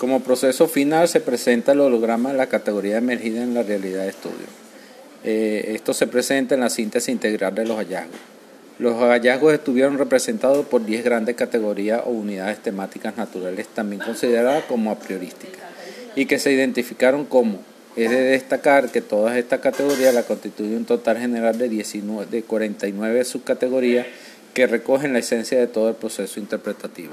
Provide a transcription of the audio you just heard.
Como proceso final se presenta el holograma de la categoría emergida en la realidad de estudio. Eh, esto se presenta en la síntesis integral de los hallazgos. Los hallazgos estuvieron representados por 10 grandes categorías o unidades temáticas naturales, también consideradas como a priorísticas, y que se identificaron como es de destacar que todas estas categorías la constituyen un total general de, 19, de 49 subcategorías que recogen la esencia de todo el proceso interpretativo.